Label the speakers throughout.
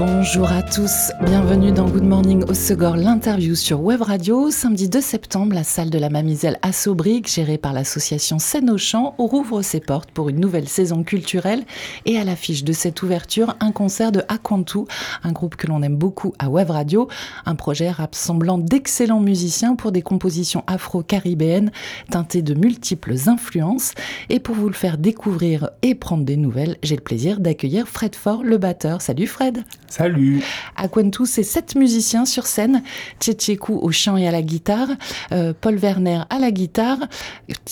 Speaker 1: Bonjour à tous, bienvenue dans Good Morning au Segor, l'interview sur Web Radio. Samedi 2 septembre, la salle de la Mamiselle à gérée par l'association Champ, rouvre ses portes pour une nouvelle saison culturelle. Et à l'affiche de cette ouverture, un concert de Aquantu, un groupe que l'on aime beaucoup à Web Radio, un projet rassemblant d'excellents musiciens pour des compositions afro-caribéennes teintées de multiples influences. Et pour vous le faire découvrir et prendre des nouvelles, j'ai le plaisir d'accueillir Fred Fort, le batteur. Salut Fred
Speaker 2: Salut.
Speaker 1: Aquantu, c'est sept musiciens sur scène. Tchétchékou au chant et à la guitare, euh, Paul Werner à la guitare,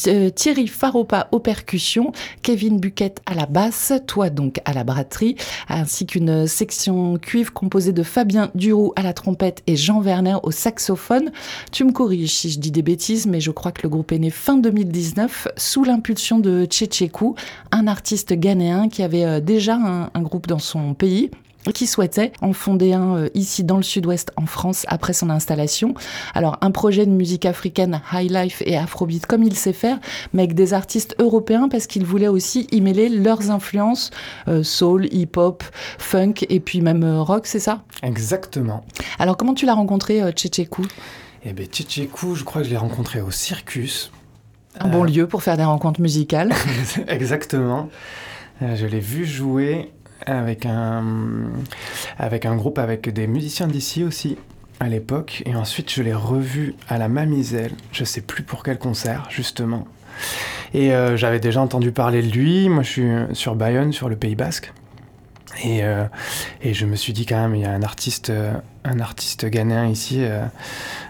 Speaker 1: euh, Thierry Faropa aux percussions, Kevin Buquette à la basse, toi donc à la batterie, ainsi qu'une section cuivre composée de Fabien Duroux à la trompette et Jean Werner au saxophone. Tu me corriges si je dis des bêtises, mais je crois que le groupe est né fin 2019 sous l'impulsion de Tchétchékou, un artiste ghanéen qui avait euh, déjà un groupe dans son pays qui souhaitait en fonder un euh, ici dans le sud-ouest en France après son installation. Alors un projet de musique africaine, high life et afrobeat comme il sait faire, mais avec des artistes européens parce qu'il voulait aussi y mêler leurs influences euh, soul, hip-hop, funk et puis même euh, rock, c'est ça?
Speaker 2: Exactement.
Speaker 1: Alors comment tu l'as rencontré euh, Tchétchékou?
Speaker 2: Eh bien Tchétchékou, je crois que je l'ai rencontré au Circus.
Speaker 1: Un bon lieu pour faire des rencontres musicales.
Speaker 2: Exactement. Je l'ai vu jouer avec un, avec un groupe avec des musiciens d'ici aussi à l'époque. Et ensuite, je l'ai revu à la Mamiselle. Je sais plus pour quel concert, justement. Et euh, j'avais déjà entendu parler de lui. Moi, je suis sur Bayonne, sur le Pays Basque. Et, euh, et je me suis dit quand même, il y a un artiste, euh, un artiste ghanéen ici. euh,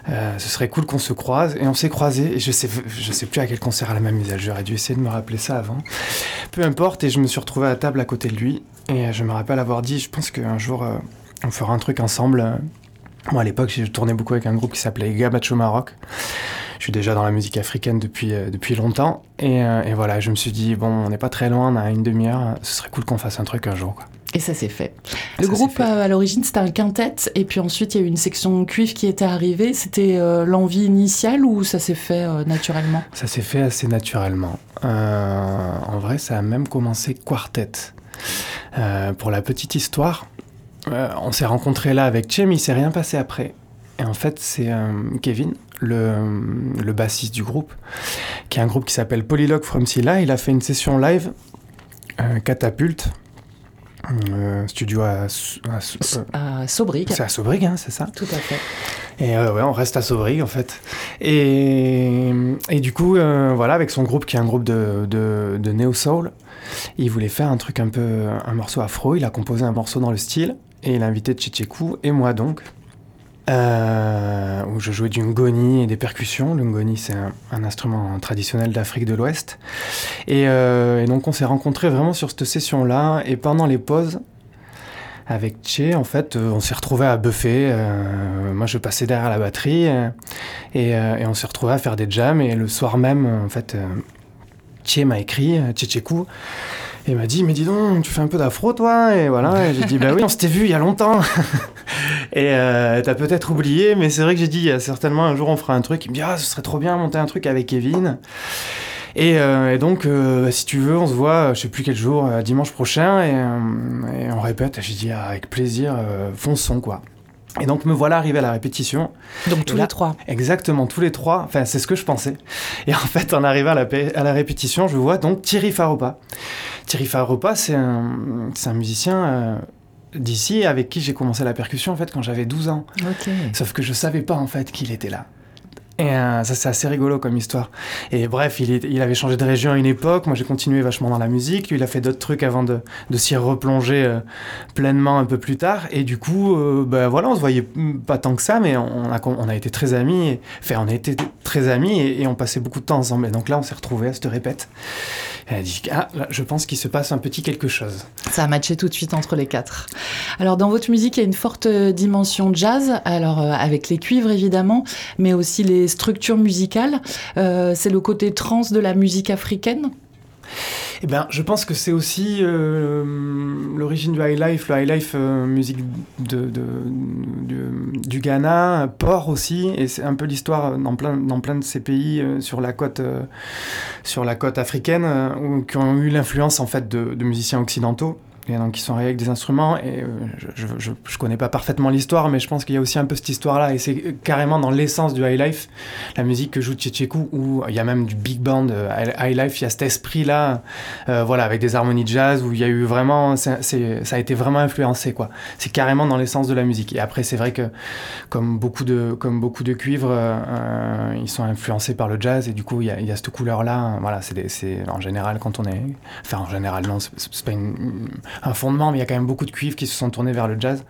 Speaker 2: euh, ce serait cool qu'on se croise. Et on s'est croisés. Et je sais, je sais plus à quel concert à la Mamiselle. J'aurais dû essayer de me rappeler ça avant. Peu importe. Et je me suis retrouvé à table à côté de lui. Et euh, je me rappelle avoir dit, je pense qu'un jour, euh, on fera un truc ensemble. euh. Moi, à l'époque, je tournais beaucoup avec un groupe qui s'appelait Gabacho Maroc. Je suis déjà dans la musique africaine depuis, euh, depuis longtemps. Et, euh, et voilà, je me suis dit, bon, on n'est pas très loin, on a une demi-heure. Ce serait cool qu'on fasse un truc un jour. Quoi.
Speaker 1: Et ça s'est fait. Le
Speaker 2: Ça
Speaker 1: groupe
Speaker 2: fait.
Speaker 1: à l'origine c'était un quintet et puis ensuite il y a eu une section cuivre qui était arrivée. C'était euh, l'envie initiale ou ça s'est fait naturellement?
Speaker 2: Ça s'est fait assez naturellement. En vrai, ça a même commencé quartet. Euh, pour la petite histoire, euh, on s'est rencontrés là avec Chem, il s'est rien passé après. Et en fait, c'est euh, Kevin, le, le bassiste du groupe, qui est un groupe qui s'appelle Polylog From Silla. Il a fait une session live, Catapulte, euh, studio à, à euh,
Speaker 1: À Sobrique.
Speaker 2: c'est à Sobrig, hein, c'est ça
Speaker 1: Tout à fait.
Speaker 2: Et euh, ouais, on reste à Sauvry en fait. Et, et du coup, euh, voilà, avec son groupe qui est un groupe de, de, de Neo Soul, il voulait faire un truc un peu, un morceau afro. Il a composé un morceau dans le style et il a invité Tchétchékou et moi donc, euh, où je jouais du ngoni et des percussions. Le ngoni, c'est un, instrument traditionnel d'Afrique de l'Ouest. Et, euh, et donc, on s'est rencontrés vraiment sur cette session-là. Et pendant les pauses, avec Che, en fait, euh, on s'est retrouvés à buffer. euh, moi, je passais derrière la batterie euh, et, on s'est retrouvés à faire des jams. Et le soir même, en fait, Che m'a écrit, Tchétchékou, et m'a dit, mais dis donc, tu fais un peu d'afro, toi? Et voilà, et j'ai dit, bah oui, on s'était vu il y a longtemps. et t'as peut-être oublié, mais c'est vrai que j'ai dit, euh, certainement un jour on fera un truc. Il me dit, ah, ce serait trop bien monter un truc avec Kevin. Et, euh, et donc, euh, si tu veux, on se voit, euh, je sais plus quel jour, dimanche prochain, et, et on répète. J'ai dit, ah, avec plaisir, fonçons, quoi. Et donc, me voilà arrivé à la répétition.
Speaker 1: Donc tous
Speaker 2: là-
Speaker 1: les trois.
Speaker 2: Exactement, tous les trois. Enfin, c'est ce que je pensais. Et en fait, en arrivant à la, pa- à la répétition, je vois donc Thierry Faropa. Thierry Faropa, c'est un, musicien euh, d'ici avec qui j'ai commencé la percussion, en fait, quand j'avais 12 ans. Sauf que je savais pas en fait qu'il était là. Et euh, ça, c'est assez rigolo comme histoire. Et bref, il, avait changé de région à une époque. Moi, j'ai continué vachement dans la musique. Lui, il a fait d'autres trucs avant de, s'y replonger euh, pleinement un peu plus tard. Et du coup, euh, ben voilà, on se voyait pas tant que ça, mais on a, été très amis. Et- Enfin, on a été très amis et, on passait beaucoup de temps ensemble. Et donc là, on s'est retrouvés à se répète. Et elle a dit Ah, là, je pense qu'il se passe un petit quelque chose.
Speaker 1: Ça a matché tout de suite entre les quatre. Alors dans votre musique, il y a une forte dimension jazz, alors euh, avec les cuivres évidemment, mais aussi les structures musicales. Euh, c'est le côté trans de la musique africaine?
Speaker 2: Eh ben, je pense que c'est aussi euh, l'origine du high life, le high life euh, musique du Ghana, port aussi, et c'est un peu l'histoire dans plein, dans plein de ces pays sur la côte, sur la côte africaine, qui ont eu l'influence en fait de musiciens occidentaux donc qui sont arrivés avec des instruments. Et euh, je, je, connais pas parfaitement l'histoire, mais je pense qu'il y a aussi un peu cette histoire-là. Et c'est carrément dans l'essence du high life, la musique que joue Tchétchékou, où il y a même du big band euh, high life, il y a cet esprit-là, euh, voilà, avec des harmonies de jazz, où il y a eu vraiment, ça a été vraiment influencé, quoi. C'est carrément dans l'essence de la musique. Et après, c'est vrai que, comme beaucoup de, comme beaucoup de cuivres, euh, ils sont influencés par le jazz, et du coup, il y a, il y a cette couleur-là. Voilà, c'est en général, quand on est, enfin, en général, non, c'est pas une, un fondement, mais il y a quand même beaucoup de cuivres qui se sont tournés vers le jazz.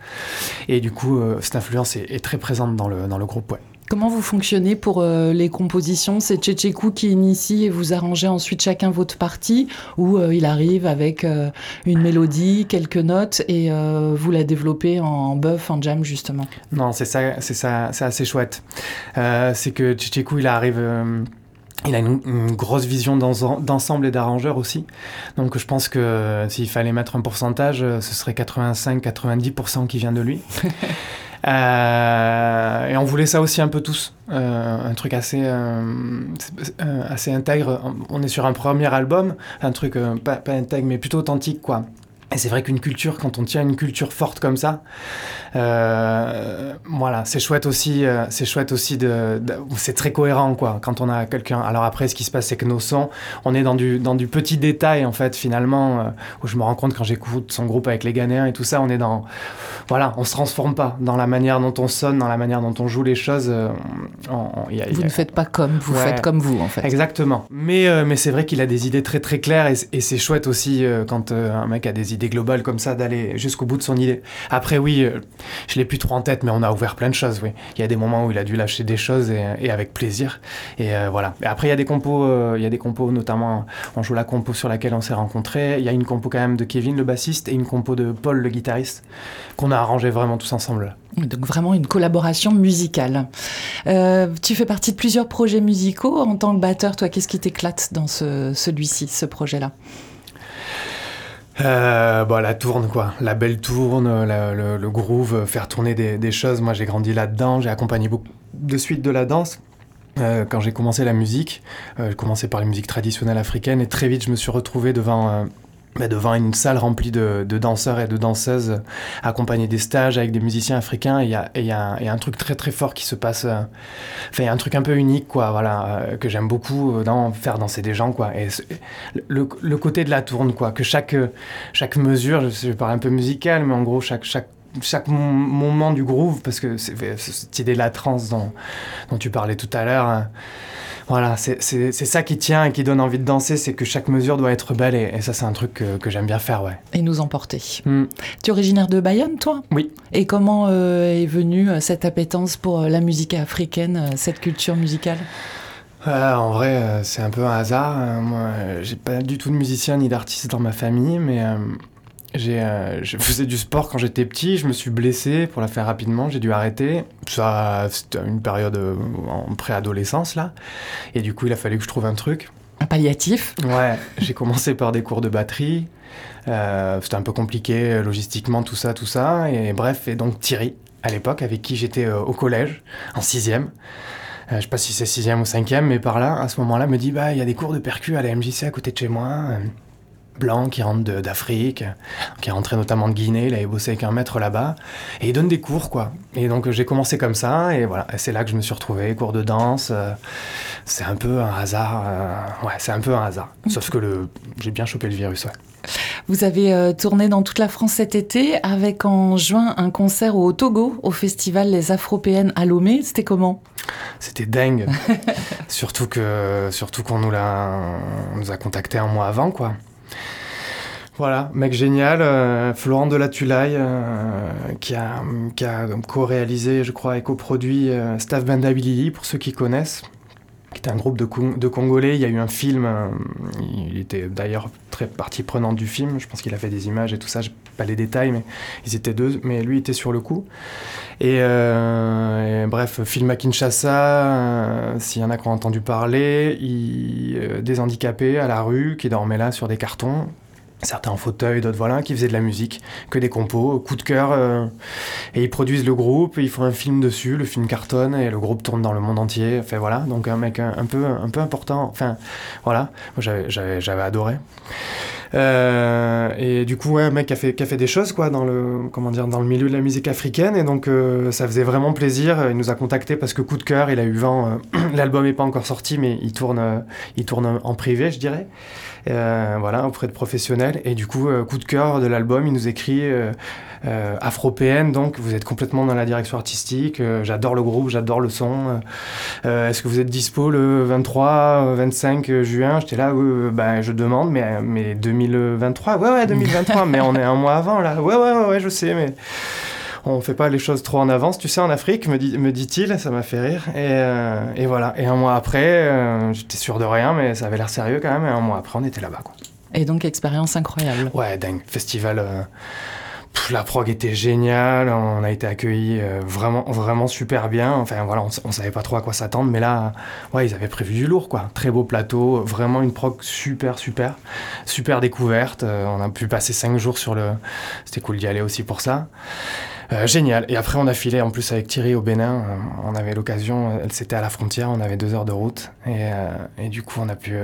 Speaker 2: Et du coup, euh, cette influence est, est, très présente dans le, dans le groupe. Ouais.
Speaker 1: Comment vous fonctionnez pour euh, les compositions? C'est Tchétchékou qui initie et vous arrangez ensuite chacun votre partie? Ou euh, il arrive avec euh, une mélodie, quelques notes et euh, vous la développez en buff, en jam justement?
Speaker 2: Non, c'est ça, c'est ça, c'est assez chouette. Euh, c'est que Tchétchékou il arrive. Il a une, une grosse vision d'ense- d'ensemble et d'arrangeur aussi. Donc je pense que euh, s'il fallait mettre un pourcentage, euh, ce serait 85-90% qui vient de lui. Euh, et on voulait ça aussi un peu tous, un truc assez, assez intègre. On est sur un premier album, un truc pas, pas intègre mais plutôt authentique quoi. Et c'est vrai qu'une culture, quand on tient une culture forte comme ça, euh, voilà, c'est chouette aussi. euh, c'est chouette aussi de, de- c'est très cohérent quoi. Quand on a quelqu'un. Alors après, ce qui se passe, c'est que nos sons, on est dans du dans du petit détail en fait finalement. euh, où je me rends compte quand j'écoute son groupe avec les Ghanéens et tout ça, on est dans, voilà, on se transforme pas dans la manière dont on sonne, dans la manière dont on joue les choses. euh, on- on- y a- y
Speaker 1: Vous
Speaker 2: a-
Speaker 1: ne faites pas comme, vous
Speaker 2: Ouais.
Speaker 1: faites comme vous en fait.
Speaker 2: Exactement. Mais, euh, mais c'est vrai qu'il a des idées très très claires et, et c'est chouette aussi euh, quand euh, un mec a des idées globales comme ça d'aller jusqu'au bout de son idée. Après oui, euh, je l'ai plus trop en tête, mais on a ouvert plein de choses. Oui, il y a des moments où il a dû lâcher des choses et, avec plaisir. Et euh, voilà. Et après il y a des compos, euh, il y a des compos notamment. On joue la compo sur laquelle on s'est rencontrés. Il y a une compo quand même de Kevin le bassiste et une compo de Paul le guitariste qu'on a arrangé vraiment tous ensemble.
Speaker 1: Donc vraiment une collaboration musicale. Tu fais partie de plusieurs projets musicaux en tant que batteur. Toi, qu'est-ce qui t'éclate dans ce, celui-ci, ce projet-là?
Speaker 2: Euh, bah, la tourne, quoi. La belle tourne, la- le, groove, euh, faire tourner des, choses. Moi, j'ai grandi là-dedans. J'ai accompagné beaucoup de suite de la danse. Euh, quand j'ai commencé la musique, euh, j'ai commencé par les musiques traditionnelles africaines et très vite, je me suis retrouvé devant. Devant une salle remplie de, danseurs et de danseuses, accompagnés des stages avec des musiciens africains, il y a, un- truc très très fort qui se passe. euh, Enfin, il y a un truc un peu unique, quoi, voilà, euh, que j'aime beaucoup euh, dans faire danser des gens, quoi. Et le, le côté de la tourne, quoi, que chaque, chaque mesure, je, je parle un peu musical, mais en gros, chaque, chaque, chaque mom- moment du groove, parce que c'est cette idée de la trance dont, dont tu parlais tout à l'heure, hein, voilà, c'est ça qui tient et qui donne envie de danser, c'est que chaque mesure doit être belle, et, et ça, c'est un truc que, que j'aime bien faire, ouais.
Speaker 1: et nous emporter
Speaker 2: Hmm.
Speaker 1: Tu es originaire de Bayonne, toi?
Speaker 2: Oui.
Speaker 1: Et comment euh, est venue euh, cette appétence pour euh, la musique africaine, cette culture musicale?
Speaker 2: Euh, en vrai, euh, c'est un peu un hasard. Euh, moi, j'ai pas du tout de musicien ni d'artiste dans ma famille, mais euh, j'ai, je faisais du sport quand j'étais petit. Je me suis blessé, pour la faire rapidement, j'ai dû arrêter. Ça, c'était une période euh, en préadolescence là, et du coup, il a fallu que je trouve un truc.
Speaker 1: Un palliatif
Speaker 2: Ouais, j'ai commencé par des cours de batterie. Euh, c'était un peu compliqué euh, logistiquement, tout ça, tout ça. Et bref, et donc Thierry, à l'époque, avec qui j'étais au collège, en sixième. Euh, je sais pas si c'est sixième ou cinquième, mais par là, à ce moment-là, me dit bah il y a des cours de percu à la MJC à côté de chez moi. Blanc qui rentre d'Afrique, qui est rentré notamment de Guinée, il avait bossé avec un maître là-bas, et il donne des cours quoi. Et donc j'ai commencé comme ça, et voilà, c'est là que je me suis retrouvé, cours de danse. euh, c'est un peu un hasard, euh, ouais, c'est un peu un hasard. Sauf que le, j'ai bien chopé le virus, ouais.
Speaker 1: Vous avez euh, tourné dans toute la France cet été avec en juin un concert au Togo, au festival Les Afropéennes à Lomé. C'était comment?
Speaker 2: C'était dingue. surtout que, surtout qu'on nous l'a, on nous a contacté un mois avant, quoi. Voilà, mec génial, euh, Florent de la Tulaille, euh, qui a, co-réalisé, je crois, et coproduit euh, Staff Bandability, pour ceux qui connaissent, qui était un groupe de, Congolais. Il y a eu un film, il était d'ailleurs très partie prenante du film. Je pense qu'il a fait des images et tout ça, pas les détails, mais ils étaient deux, mais lui était sur le coup. Et, bref, film à Kinshasa, s'il y en a qui ont entendu parler, il, des handicapés à la rue qui dormaient là sur des cartons certains en fauteuil, d'autres voilà, qui faisaient de la musique, que des compos, coup de cœur. Euh, et ils produisent le groupe, ils font un film dessus, le film cartonne et le groupe tourne dans le monde entier. Enfin voilà, donc un mec un, peu, un peu important. Enfin voilà, j'avais adoré. Euh, et du coup, ouais, un mec qui a, fait, qui a fait des choses quoi, dans, le, comment dire, dans le milieu de la musique africaine. Et donc, euh, ça faisait vraiment plaisir. Il nous a contacté parce que coup de cœur, il a eu vent. L'album n'est pas encore sorti, mais il tourne, il tourne en privé, je dirais. Euh, voilà, auprès de professionnels. Et du coup, euh, coup de cœur de l'album, il nous écrit euh, Afropéenne, donc vous êtes complètement dans la direction artistique. j'adore le groupe, j'adore le son. Est-ce que vous êtes dispo le 23, 25 juin? J'étais là, ben, je demande, mais, mais 2023 Ouais, ouais, 2023, mais on est un mois avant là. Ouais, ouais, ouais, ouais je sais, mais on fait pas les choses trop en avance, tu sais, en Afrique, me, dit, me dit-il, ça m'a fait rire. Et, euh, voilà. Et un mois après, euh, j'étais sûr de rien, mais ça avait l'air sérieux quand même. Et un mois après, on était là-bas, quoi.
Speaker 1: Et donc, expérience incroyable.
Speaker 2: Ouais, dingue. Festival. Euh, la prog était géniale, on a été accueillis vraiment, vraiment super bien. Enfin voilà, on, on, savait pas trop à quoi s'attendre, mais là, ouais, ils avaient prévu du lourd, quoi. Très beau plateau, vraiment une prog super, super, super découverte. on a pu passer cinq jours sur le. C'était cool d'y aller aussi pour ça. Euh, génial. Et après, on a filé en plus avec Thierry au Bénin. Euh, on avait l'occasion, elle c'était à la frontière, on avait deux heures de route. Et, euh, et du coup, on a pu.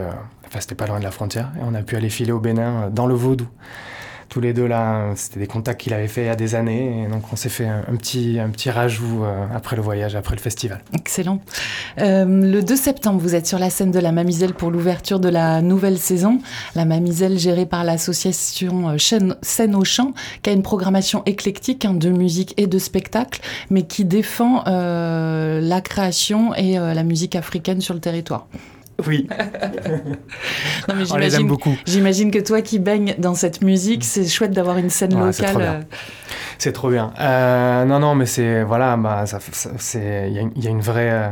Speaker 2: enfin, c'était pas loin de la frontière. Et on a pu aller filer au Bénin dans le Vaudou tous les deux là, c'était des contacts qu'il avait fait il y a des années. Et donc on s'est fait un, petit, un petit rajout euh, après le voyage, après le festival.
Speaker 1: Excellent. Euh, le 2 septembre, vous êtes sur la scène de la Mamiselle pour l'ouverture de la nouvelle saison. La Mamiselle gérée par l'association euh, Scène au Champ, qui a une programmation éclectique hein, de musique et de spectacle, mais qui défend la création et la musique africaine sur le territoire.
Speaker 2: Oui.
Speaker 1: non, mais On les aime beaucoup. J'imagine que toi qui baignes dans cette musique, c'est chouette d'avoir une scène locale.
Speaker 2: Euh. C'est trop bien. Euh, non, non, mais c'est voilà, bah, c'est il y, a une vraie. Euh,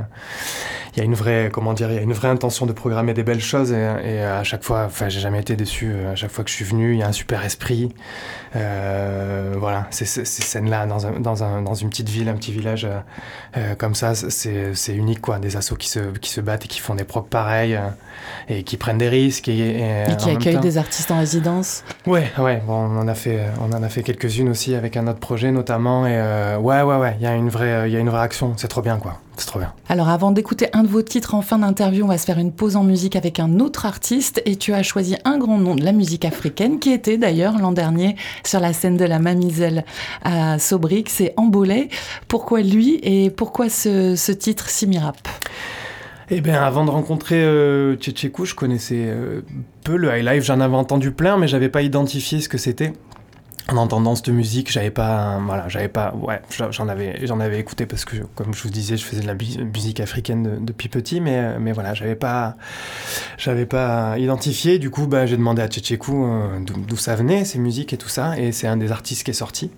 Speaker 2: il y a une vraie, comment dire, il y a une vraie intention de programmer des belles choses et, à chaque fois, enfin, j'ai jamais été déçu. À chaque fois que je suis venu, il y a un super esprit. Euh, voilà, ces, ces scènes-là dans, un, dans, un, dans, une petite ville, un petit village euh, euh, comme ça, c'est unique, quoi. Des assos qui se, qui se battent et qui font des procs pareils et qui prennent des risques.
Speaker 1: Et, et, qui accueillent des artistes en résidence.
Speaker 2: Ouais, ouais, bon, on en a fait, on en a fait quelques-unes aussi avec un autre projet notamment. Et ouais, ouais, ouais, il y a une vraie, il y a une vraie action. C'est trop bien, quoi. C'est trop bien.
Speaker 1: Alors avant d'écouter un de vos titres en fin d'interview, on va se faire une pause en musique avec un autre artiste et tu as choisi un grand nom de la musique africaine qui était d'ailleurs l'an dernier sur la scène de la Mamiselle à Sobrique, c'est Embolé. Pourquoi lui et pourquoi ce, titre Simirap
Speaker 2: eh bien, avant de rencontrer euh, je connaissais euh, peu le high life. J'en avais entendu plein, mais j'avais pas identifié ce que c'était en entendant cette musique, j'avais pas, voilà, j'avais pas, ouais, j'en avais, j'en avais écouté parce que, comme je vous disais, je faisais de la musique africaine depuis petit, mais, mais voilà, j'avais pas, j'avais pas identifié. Du coup, bah, j'ai demandé à Tchétchékou euh, d'où ça venait, ces musiques et tout ça, et c'est un des artistes qui est sorti.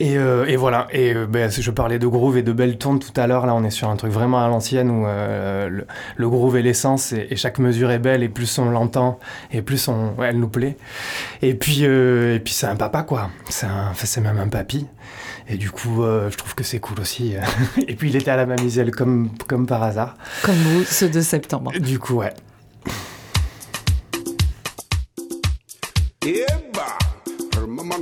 Speaker 2: Et, euh, et, voilà, et euh, ben, je parlais de groove et de belles tournes tout à l'heure, là on est sur un truc vraiment à l'ancienne où euh, le, groove est l'essence et, chaque mesure est belle et plus on l'entend et plus on, elle nous plaît. Et puis, et puis c'est un papa quoi, c'est même un papy. Et du coup, je trouve que c'est cool aussi. et puis il était à la Mamiselle comme, comme par hasard.
Speaker 1: Comme vous, ce 2 septembre.
Speaker 2: Du coup, ouais.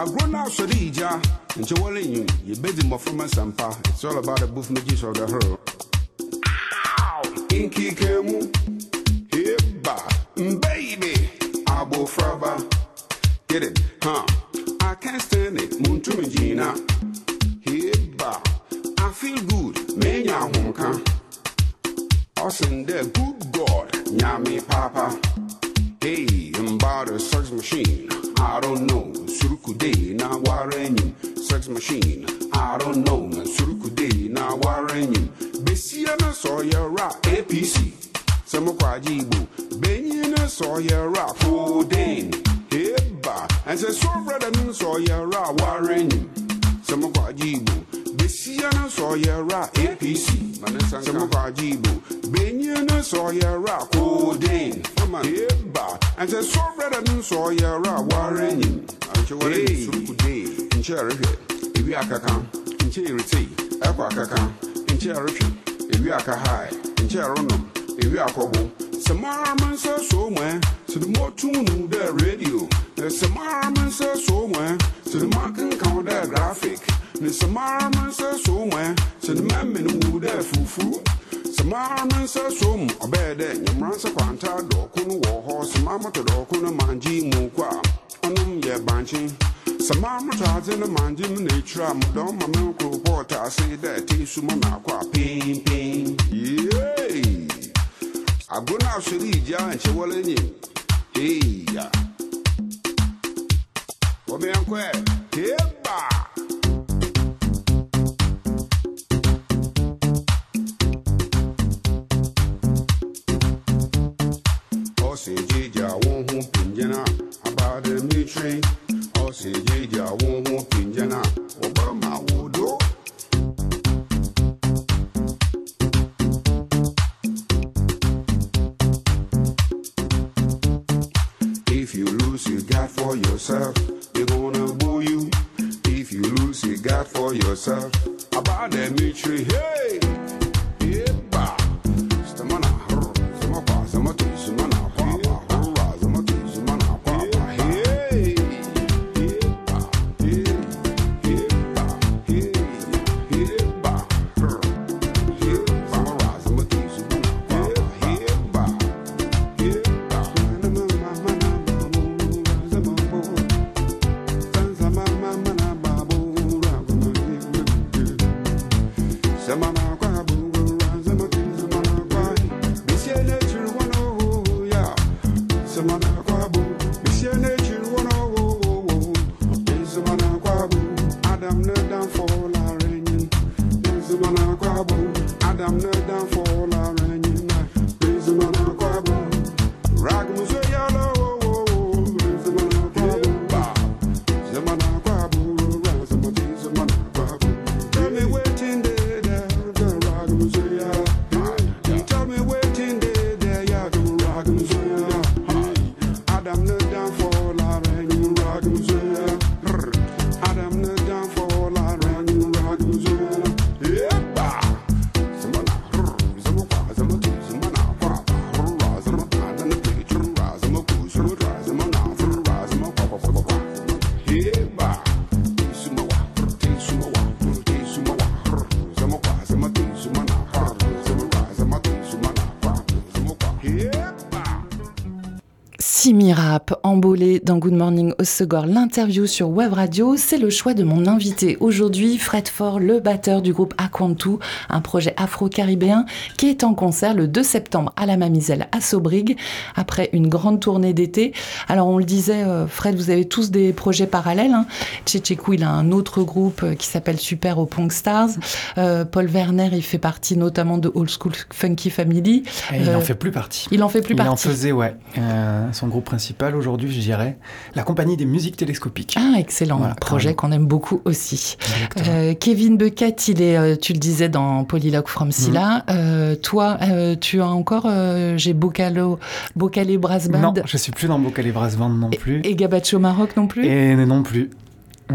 Speaker 2: agro na asɔre igya nkyɛ wɔre nwu yɛbɛdi mmɔframa sampa. It's all about the booth mages of the hurl nkike mu eba mbɛyibe abofraba get it huh? I can't stand it muntumi gyina eba i feel good man menya ahomka ɔsen dɛ good god nyame papa.
Speaker 3: Hey i'm about the search machine. I don't know. Surkude na warenyim. Sex machine, I don't know. Na surkude na warenyim. Besiana ra APC. Samakwajibu. Benyana Sawyera Foden. Heba. And say so brother, Sawyera warenyim. Samakwajibu. Besia no Sawyera APC, Samuka Jibo, Benya no Sawyera Codain, Eba, and the Sovereign and Sawyera Warren, and Chawari Sukude, in Cherry, Ibiakaka, in Cherity, Apakaka, in Cherry, Ibiaka High, in Cherono, Ibiakobo, Samaraman says somewhere to the more tune the radio, the Samaraman says somewhere to the marking counter graphic. ne samama nsa so mu ɛ sɛ ne mɛmɛ no wu dɛ fufu. Samama nsa so mu ɔbɛɛ dɛ nyamara nsa kwanta dɔɔko no wɔ hɔ samama tɔ dɔɔko no mangye mu kɔ a ɔnom yɛ bankye samama tɔ adze no mangye mu na a mo dɔn ma me nkoropɔɔ ta ase dɛ te so ma maakɔ a pimpin yeee agro no asɔre igya nkyɛ wɔle nyim eya wɔbɛnkɔ heba Won't Jana, about the won't Jana, Obama would do. If you lose, you got for yourself, They gonna boo you. If you lose, you got for yourself, about the military,
Speaker 1: hey! Rap, embolé dans Good Morning au Segor, l'interview sur Web Radio, c'est le choix de mon invité aujourd'hui, Fred Ford, le batteur du groupe Aquantu, un projet afro-caribéen qui est en concert le 2 septembre à la Mamiselle à Sobrig, après une grande tournée d'été. Alors on le disait, euh, Fred, vous avez tous des projets parallèles. Hein. Tchétchékou, il a un autre groupe euh, qui s'appelle Super au Punk Stars. Euh, Paul Werner, il fait partie notamment de Old School Funky Family.
Speaker 2: Et il
Speaker 1: Euh,
Speaker 2: en fait plus partie.
Speaker 1: Il en fait plus
Speaker 2: il en
Speaker 1: partie.
Speaker 2: faisait, ouais. Euh, son groupe principal aujourd'hui, je dirais, la compagnie des musiques télescopiques.
Speaker 1: Ah, excellent.
Speaker 2: Voilà,
Speaker 1: projet qu'on aime beaucoup aussi. Euh, Kevin Beckett, il est, euh, tu le disais dans Polylogue from
Speaker 2: Mhm.
Speaker 1: Silla. Euh, toi, euh, tu as encore, j'ai Bocalo, Bocalé Brass Band?
Speaker 2: Non, je suis plus dans Bocal et Brass Band non plus.
Speaker 1: et Gabacho Maroc non plus?
Speaker 2: Et non plus.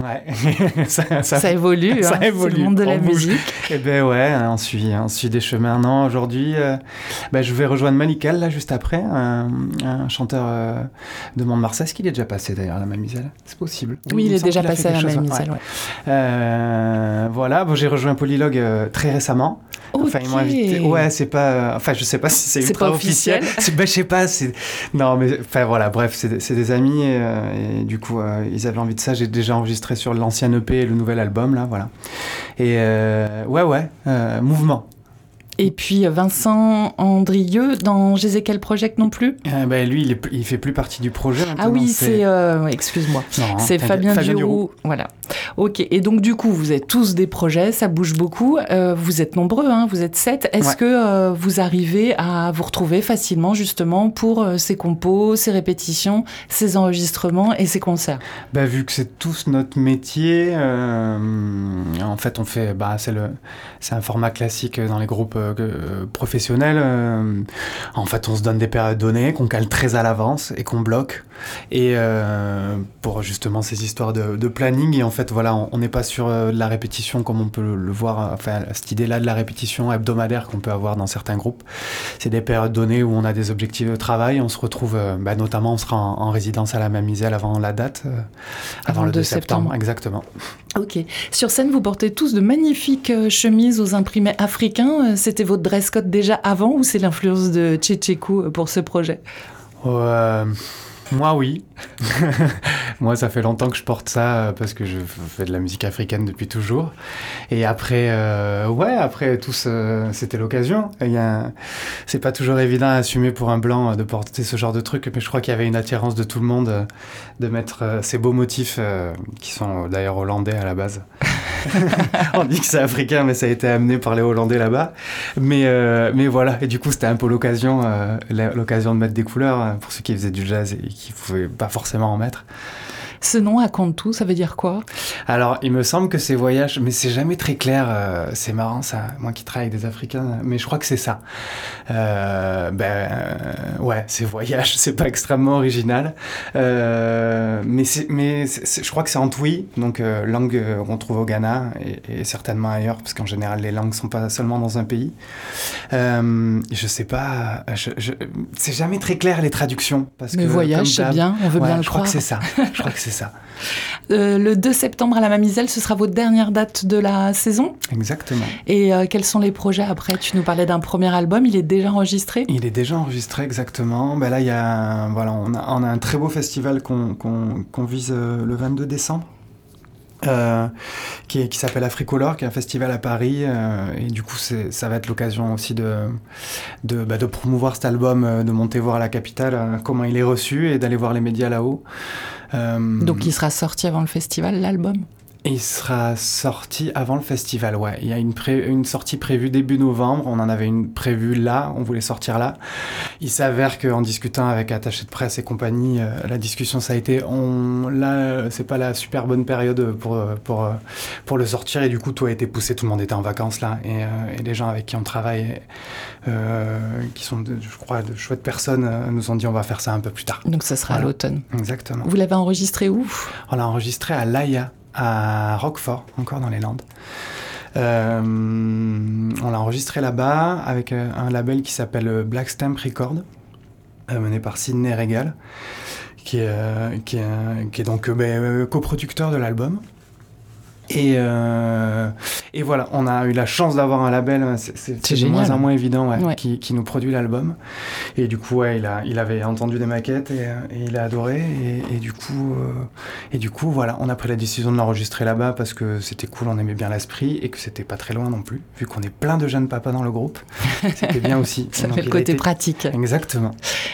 Speaker 2: Ouais. ça, ça-
Speaker 1: ça évolue,
Speaker 2: ça
Speaker 1: hein,
Speaker 2: évolue,
Speaker 1: le monde de la
Speaker 2: bouge.
Speaker 1: musique.
Speaker 2: Eh ben ouais, on suit, on suit des chemins. Non, aujourd'hui, euh, ben, je vais rejoindre Manikal là juste après, un, un chanteur euh, de Mont-de-Marsan. Est-ce qu'il est déjà passé d'ailleurs à la Mamiselle? C'est possible.
Speaker 1: Oui, il est déjà passé à la même
Speaker 2: ouais.
Speaker 1: Ouais.
Speaker 2: Euh, voilà, bon, j'ai rejoint Polylogue euh, très récemment. Enfin, ils m'ont invité. Ouais, c'est pas. euh, Enfin, je sais pas si c'est ultra
Speaker 1: pas officiel.
Speaker 2: C'est- Ben, je sais pas. Non, mais enfin voilà. Bref, c'est des- amis et, euh, et du coup, euh, ils avaient envie de ça. J'ai déjà enregistré sur l'ancien EP et le nouvel album là, voilà. Et euh, ouais, ouais, mouvement.
Speaker 1: Et puis Vincent Andrieux dans Jézéquel Project non plus?
Speaker 2: Euh, lui, il, est, il fait plus partie du projet.
Speaker 1: Ah oui, c'est. euh, Excuse-moi.
Speaker 2: Non,
Speaker 1: C'est Fabien,
Speaker 2: Fabien
Speaker 1: Duroux. Voilà. Ok. Et donc, du coup, vous êtes tous des projets, ça bouge beaucoup. Euh, vous êtes nombreux, hein, vous êtes sept. Est-ce
Speaker 2: Ouais.
Speaker 1: que euh, vous arrivez à vous retrouver facilement, justement, pour euh, ces compos, ces répétitions, ces enregistrements et ces concerts?
Speaker 2: Bah, vu que c'est tous notre métier, euh, en fait, on fait, bah, c'est un format classique dans les groupes euh, professionnels. euh, en fait, on se donne des périodes données qu'on cale très à l'avance et qu'on bloque. Et euh, pour justement ces histoires de, de planning, et en fait, voilà, on n'est pas sur euh, de la répétition comme on peut le, le voir, enfin, cette idée-là de la répétition hebdomadaire qu'on peut avoir dans certains groupes. C'est des périodes données où on a des objectifs de travail. On se retrouve, bah, notamment, on sera en, en résidence à la Mamiselle avant la date, avant, le 2 septembre. Exactement.
Speaker 1: Ok. Sur scène, vous portez tous de magnifiques chemises aux imprimés africains. C'était votre dress code déjà avant ou c'est l'influence de Tchétchékou euh, pour ce projet?
Speaker 2: Euh, moi, oui. moi, ça fait longtemps que je porte ça euh, parce que je fais de la musique africaine depuis toujours. Et après, ouais, après tout, c'était l'occasion. C'est pas toujours évident à assumer pour un blanc de porter ce genre de truc, mais je crois qu'il y avait une attirance de tout le monde de mettre ces beaux motifs qui sont d'ailleurs hollandais à la base. On dit que c'est africain, mais ça a été amené par les Hollandais là-bas. Mais, euh, mais voilà, et du coup, c'était un peu l'occasion, euh, l'occasion de mettre des couleurs euh, pour ceux qui faisaient du jazz et qui pouvaient pas forcément en mettre.
Speaker 1: Ce nom à tout, ça veut dire quoi?
Speaker 2: Alors, il me semble que c'est voyage, mais c'est jamais très clair. euh, c'est marrant, ça. Moi qui travaille avec des Africains, mais je crois que c'est ça. Euh, ben, euh, ouais, c'est voyage. C'est pas extrêmement original, Euh, mais je crois que c'est en Twi, donc langue qu'on trouve au Ghana et, et certainement ailleurs, parce qu'en général les langues sont pas seulement dans un pays. Je sais pas, je, je- c'est jamais très clair les traductions, parce
Speaker 1: Mais
Speaker 2: que
Speaker 1: voyage, c'est bien, on veut
Speaker 2: Ouais,
Speaker 1: bien le
Speaker 2: je crois que c'est ça. Je crois que c'est ça.
Speaker 1: Euh, le 2 septembre à la Mamiselle, ce sera votre dernière date de la saison.
Speaker 2: Exactement.
Speaker 1: Et euh, quels sont les projets après? Tu nous parlais d'un premier album, il est déjà enregistré?
Speaker 2: Il est déjà enregistré exactement. Ben là, y a, voilà, on a, on a un très beau festival qu'on vise euh, le 22 décembre. euh, qui, s'appelle Africolor, qui est un festival à Paris. euh, et du coup, ça va être l'occasion aussi de, de, bah, de promouvoir cet album, de monter voir à la capitale euh, comment il est reçu et d'aller voir les médias là-haut. Euh,
Speaker 1: Donc il sera sorti avant le festival, l'album?
Speaker 2: Il sera sorti avant le festival, ouais. Il y a une, pré- une sortie prévue début novembre. On en avait une prévue là, on voulait sortir là. Il s'avère qu'en discutant avec attaché de presse et compagnie, euh, la discussion ça a été on, là, euh, c'est pas la super bonne période pour, euh, pour, pour le sortir. Et du coup, tout a été poussé. Tout le monde était en vacances là. Et, euh, et les gens avec qui on travaille, euh, qui sont, je crois, de chouettes personnes, nous ont dit on va faire ça un peu plus tard.
Speaker 1: Donc ça sera à l'automne.
Speaker 2: Exactement.
Speaker 1: Vous l'avez enregistré où?
Speaker 2: On l'a enregistré à Laïa, à Roquefort, encore dans les Landes. Euh, on l'a enregistré là-bas avec euh, un label qui s'appelle euh, Black Stamp Record, mené par Sidney Regal, qui est, donc ben, coproducteur de l'album. Et, euh, et voilà, on a eu la chance d'avoir un label, euh, c'est- de moins en moins évident, ouais,
Speaker 1: Ouais.
Speaker 2: Qui, qui nous produit l'album. Et du coup, ouais, il, a, il avait entendu des maquettes et, euh, et il a adoré. Et, et du coup, euh, et du coup, voilà, on a pris la décision de l'enregistrer là-bas parce que c'était cool, on aimait bien l'esprit et que c'était pas très loin non plus, vu qu'on est plein de jeunes papas dans le groupe. C'était bien aussi.
Speaker 1: Ça fait le côté
Speaker 2: été-
Speaker 1: pratique.
Speaker 2: Exactement.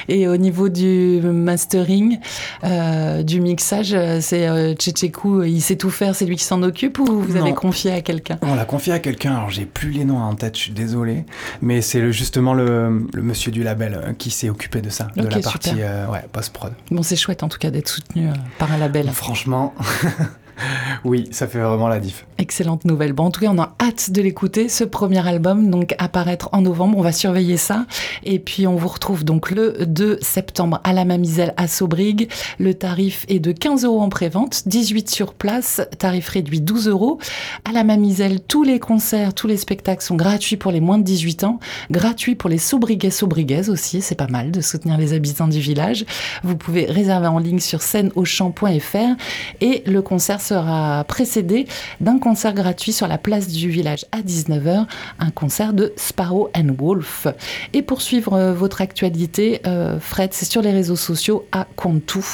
Speaker 1: Et au niveau du mastering, euh, du mixage, c'est Tchétchékou, il sait tout faire, c'est lui qui s'en occupe ou vous avez confié à quelqu'un?
Speaker 2: On l'a confié à quelqu'un, alors j'ai plus les noms en tête, je suis désolé, mais c'est le- justement le, le monsieur du label euh, qui s'est occupé de ça, de la partie euh, ouais, post-prod.
Speaker 1: Bon, c'est chouette en tout cas d'être soutenu euh, par un label.
Speaker 2: Franchement, oui, ça fait vraiment la diff.
Speaker 1: Excellente nouvelle. Bon, en tout cas, on a hâte de l'écouter. Ce premier album, donc, apparaître en novembre. On va surveiller ça. Et puis, on vous retrouve donc le 2 septembre à la Mamiselle à Saubrig. Le tarif est de 15 euros en prévente, 18 sur place, tarif réduit 12 euros. À la Mamiselle, tous les concerts, tous les spectacles sont gratuits pour les moins de 18 ans, gratuits pour les Saubriguais, Saubriguaises aussi. C'est pas mal de soutenir les habitants du village. Vous pouvez réserver en ligne sur scèneauchamp.fr et le concert sera précédé d'un concert gratuit sur la place du village à 19h, un concert de Sparrow and Wolf. Et pour suivre euh, votre actualité, euh, Fred, c'est sur les réseaux sociaux à Contou,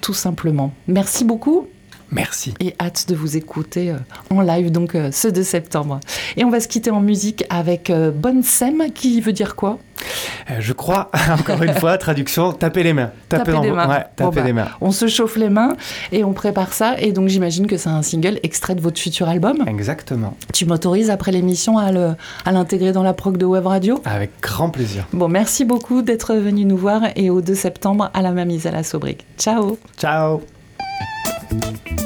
Speaker 1: tout simplement. Merci beaucoup.
Speaker 2: Merci.
Speaker 4: Et hâte de vous écouter euh, en live, donc euh, ce 2 septembre. Et on va se quitter en musique avec euh, Bonne Sem, qui veut dire quoi?
Speaker 2: Euh, je crois, encore une fois, traduction, taper les mains.
Speaker 4: Taper
Speaker 2: dans
Speaker 4: les
Speaker 2: vos-
Speaker 4: mains.
Speaker 2: Ouais,
Speaker 4: Bon,
Speaker 2: taper
Speaker 4: bah,
Speaker 2: les mains.
Speaker 4: On se chauffe les mains et on prépare ça. Et donc j'imagine que c'est un single extrait de votre futur album.
Speaker 2: Exactement.
Speaker 4: Tu m'autorises après l'émission à l'intégrer dans la prog de Web Radio?
Speaker 2: Avec grand plaisir.
Speaker 4: Bon, merci beaucoup d'être venu nous voir et au 2 septembre à la Mamise à la Saubrique. Ciao
Speaker 2: Ciao.
Speaker 4: thank you